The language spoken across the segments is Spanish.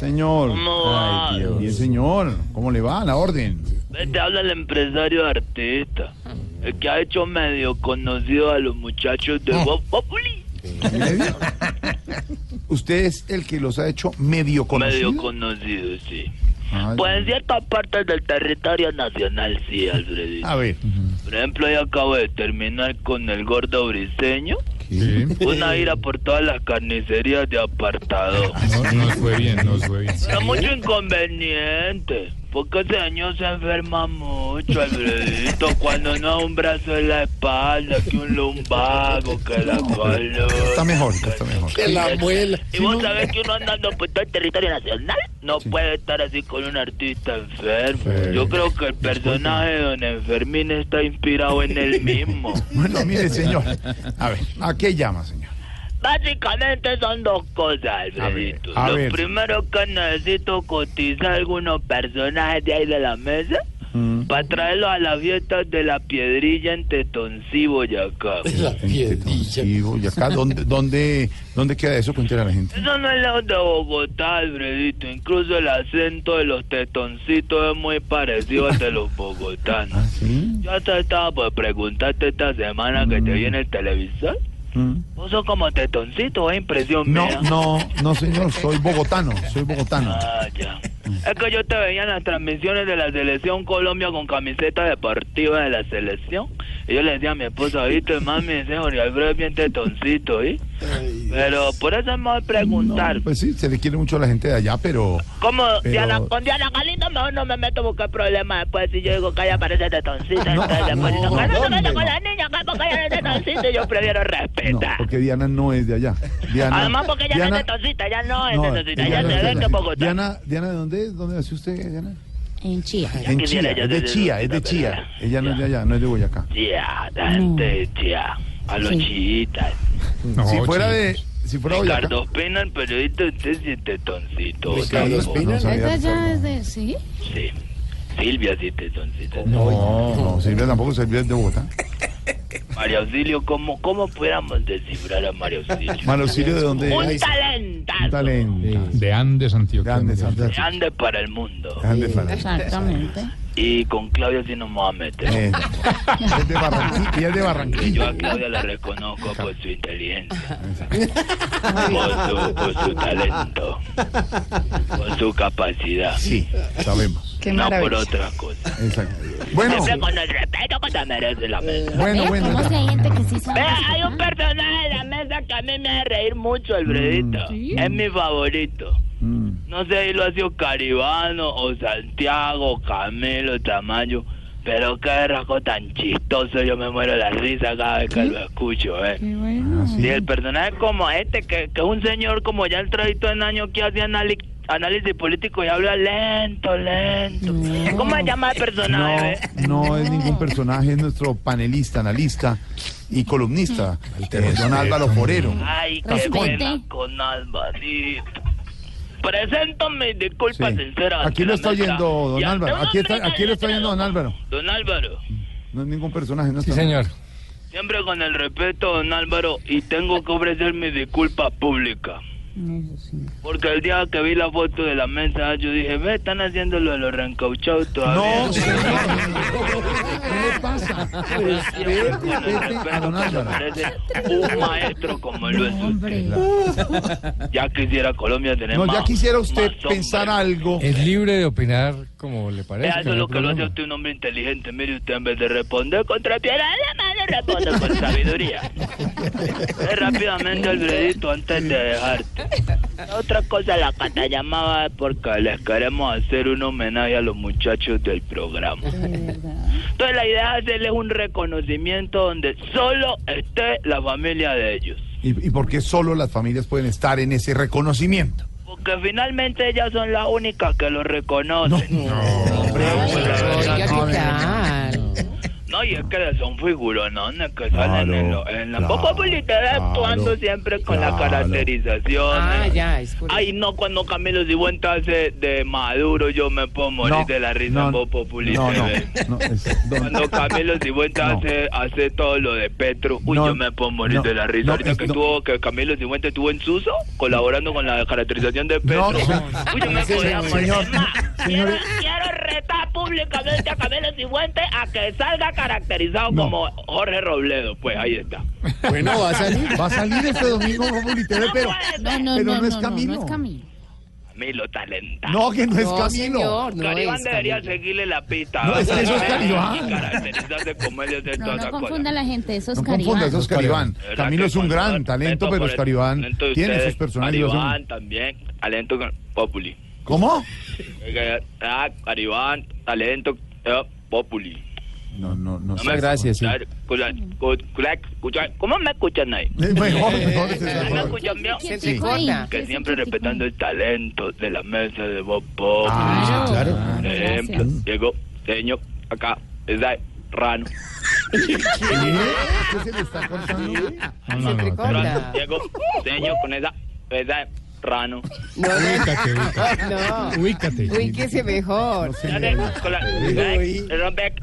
Señor. ¿Cómo? Bien, señor. ¿Cómo le va? A la orden. Te habla el empresario artista. El que ha hecho medio conocido a los muchachos de Voz Populi. ¿Medio? ¿Usted es el que los ha hecho medio conocidos? Medio conocido, sí. Ay, Pues en ciertas partes del territorio nacional, sí, Alfredito. A ver. Por ejemplo, yo acabo de terminar con el gordo briseño. ¿Qué? Una ira por todas las carnicerías de apartado. No, nos fue bien, nos fue bien. Hay mucho inconveniente. Porque ese señor se enferma mucho, Alfredito. Cuando no un brazo en la espalda, que un lumbago, que la columna. Está mejor, está mejor. Y vos sabés que uno andando por todo el territorio nacional no puede estar así con un artista enfermo. Sí. Yo creo que el personaje de Don Enfermín está inspirado en él mismo. Bueno, mire, señor. A ver, ¿a qué llama, señor? Básicamente son dos cosas, Alfredito. A ver, a Lo ver. primero que necesito cotizar algunos personajes de ahí de la mesa Mm. para traerlos a las fiestas de la piedrilla en Tetoncí, Boyacá. Sí, y acá, ¿dónde, dónde, ¿dónde queda eso? Cuéntale a la gente. Eso no es lejos de Bogotá, Alfredito. Incluso el acento de los tetoncitos es muy parecido al de los bogotanos. ¿Ah, sí? Yo hasta estaba por preguntarte esta semana que te vi en el televisor. Mm. ¿Vos sos como tetoncito? ¿Es impresión No, mía? no, no, señor. Soy bogotano. Soy bogotano. Ah, ya. Es que yo te veía en las transmisiones de la selección Colombia con camiseta deportiva de la selección. Y yo le decía a mi esposa, viste, mami, ese Jorge Alfredo es bien tetoncito, ¿eh? Pero por eso es mejor preguntar. Pues sí, se le quiere mucho a la gente de allá, pero... Como Pero- Diana, con Diana Galindo mejor no me meto a buscar problemas después si yo digo que ella parece tetoncita. No, entonces después no, dicen, "Ay, no se con la niña, que porque ella es tetoncita. y Yo prefiero No, respetar. porque Diana no es de allá. Diana, Además porque ella no es tetoncita, ella no es no, tetoncita, ella no se ve que. Diana, Diana, ¿de dónde es? ¿Dónde nació usted, Diana? En Chía. En Chía, es de Chía, es de Chía. Ella no es de allá, no es de Boyacá. Tía, dante, tía. A los Sí. chiitas. No, si fuera de... Si fuera Boyacá... Ricardo Espina, el periodista, usted sí es tetoncito. Ricardo. Espina, no ¿Es de allá? Ricardo. ¿Es de sí? Sí. Silvia sí tetoncita. No, no, Silvia tampoco, Silvia es de Bogotá. María Auxilio, ¿cómo, ¿cómo pudiéramos descifrar a María Auxilio? Mario Auxilio, ¿de dónde Un es? talentazo. Un talento. De Andes, Antioquia. Grande, Santa. Grande para el mundo. Grande, Fran. Exactamente. Y con Claudia sí nos vamos a meter. Eh, es de Barranquilla. Y es de Yo Barranquilla. a Claudia la reconozco por su inteligencia, por su, por su talento, por su capacidad. Sí, sabemos. no por otras cosas. Exacto. Bueno, Siempre con el respeto que se merece la mesa. bueno, Ve, bueno. ¿Cómo si hay gente que sí sabe? Vea, hay un personaje de la mesa que a mí me hace reír mucho, Alfredito. Es mi favorito. Mm. No sé si lo ha sido Caribano o Santiago, Camilo, Tamayo. Pero qué rasgo tan chistoso, yo me muero de la risa cada vez que lo escucho, eh. Qué bueno. Ah, Sí, sí. el personaje como este, que, que es un señor como ya el trayito en años que hace análisis político y habla lento, lento. No. ¿Cómo se llama el personaje? eh? No, no es ningún personaje, es nuestro panelista, analista y columnista, eh, don Álvaro Forero. Ay, qué pena con Alvarito. Presento mis disculpas Sí. sinceras. Aquí lo está oyendo don Álvaro. Aquí está- aquí lo está oyendo don Álvaro. Don Álvaro, No es ningún personaje, no Sí, está- señor. siempre con el respeto, don Álvaro, y tengo que ofrecer mi disculpa pública. Eso sí. Porque el día que vi la foto de la mesa, yo dije, ve, están haciendo lo de los reencauchados todavía. No, señor. ¿Qué le pasa? Un maestro como lo es usted. Ya quisiera Colombia tener No, más. ya quisiera usted pensar algo. Es libre de opinar como le parece. Eso es lo que lo hace a usted un hombre inteligente. Mire, usted en vez de responder contra piedra de la mano, responde con sabiduría. Ve rápidamente, Alfredito, antes de dejarte. Otra cosa, la cata llamaba porque les queremos hacer un homenaje a los muchachos del programa. Entonces la idea es hacerles un reconocimiento donde solo esté la familia de ellos. ¿Y, y por qué solo las familias pueden estar en ese reconocimiento? Porque finalmente ellas son las únicas que lo reconocen. Oiga, ¿qué tal? No, y es que son figuronones que salen Claro, en, lo, en la claro, Popo Literal claro, actuando siempre con la caracterización. Ah, ya, es. Ay, no, cuando Camilo Cifuentes hace de Maduro, yo me puedo morir de la risa en no, no, TV. no, es- Cuando Camilo No. hace, hace todo lo de Petro, uy, No, yo me puedo morir no, de la risa. no, Ahorita es- que no. tuvo, que Camilo Cifuentes estuvo en Suso, colaborando con la caracterización de Petro. No, uy, yo me podía morir. señor. Retar públicamente a Camilo Cifuentes a que salga caracterizado No. como Jorge Robledo. Pues ahí está. Bueno, va a salir. Va a salir este domingo Populi TV, pero, puede No, no, pero no, no es no, Camilo. no es Camilo. Camilo talenta. No, que no es No, Camilo. señor, no Caribán es debería Camilo. seguirle la pista. No, es que eso es Caribán. Caracterizarse como él y hacer No, no confunda a la gente, eso es No confunda, eso es Caribán. De Camilo es un gran talento, pero es Caribán. de Tiene sus personalidades. Caribán también, talento Populi. ¿Cómo? Ah, Caribán, talento eh, Populi. No, no, no. No gracias, sí. Escucha, ¿Cómo me escuchan ahí? Mejor, mejor. Que siempre respetando el talento de la mesa de Bob Populi. Ah, claro. Por ejemplo, Gracias. llegó señor acá, es de Rano. ¿Qué se le está cortando? Se. Llegó señor con esa, esa Rano. No, no, Ubícate, ubícate. no. Ubícate. Ubíquese mejor. Con la- rompe-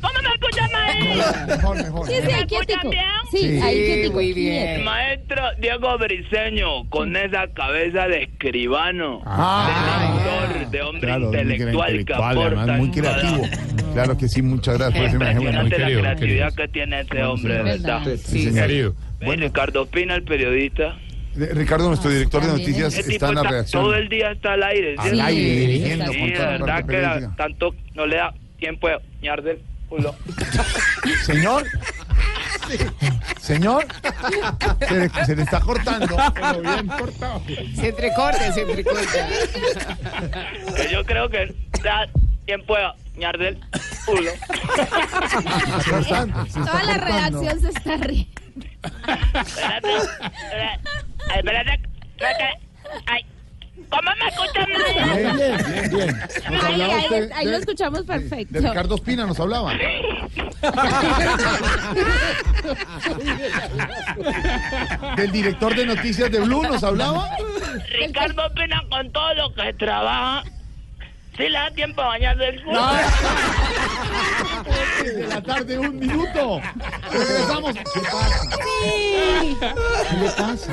¿Cómo me escuchan ahí? Mejor, mejor. Sí, sí, ¿Me ahí quietico. Sí, Sí. ahí Sí, quietico. muy El bien. maestro Diego Briseño, con esa cabeza de escribano, Ah, de lector, de hombre claro, muy intelectual que intelectual, aporta. además, muy creativo. cada- Claro que sí, muchas gracias por ese. Bueno, muy la querido, creatividad querido. que tiene ese hombre, de verdad. Sí, Sí. Querido. Ve, Ricardo Pina, el periodista. Eh, Ricardo, nuestro director de noticias, tipo está en la redacción. todo el día está al aire. Al ¿cierto? aire, Sí, dirigiendo sí, con Sí, toda de la verdad que la- tanto no le da tiempo de ñar del culo. Señor. Señor. Se le, se le está cortando. Se entrecorta, se entrecorta. Yo creo que da tiempo de ñar del culo. Se está- se está Toda la cortando. redacción se está riendo. Ay, ¿cómo me escuchan ahí? Bien, bien, bien, bien. Nos Ahí, hablaba ahí- usted ahí lo de, escuchamos de perfecto. Ricardo Espina, nos hablaba. Del director de noticias de Blue nos hablaba. Ricardo Pina con todo lo que trabaja. Sí le da tiempo a bañarse el culo. De la tarde, un minuto. Regresamos. ¿Qué pasa? Sí. ¿Qué le pasa?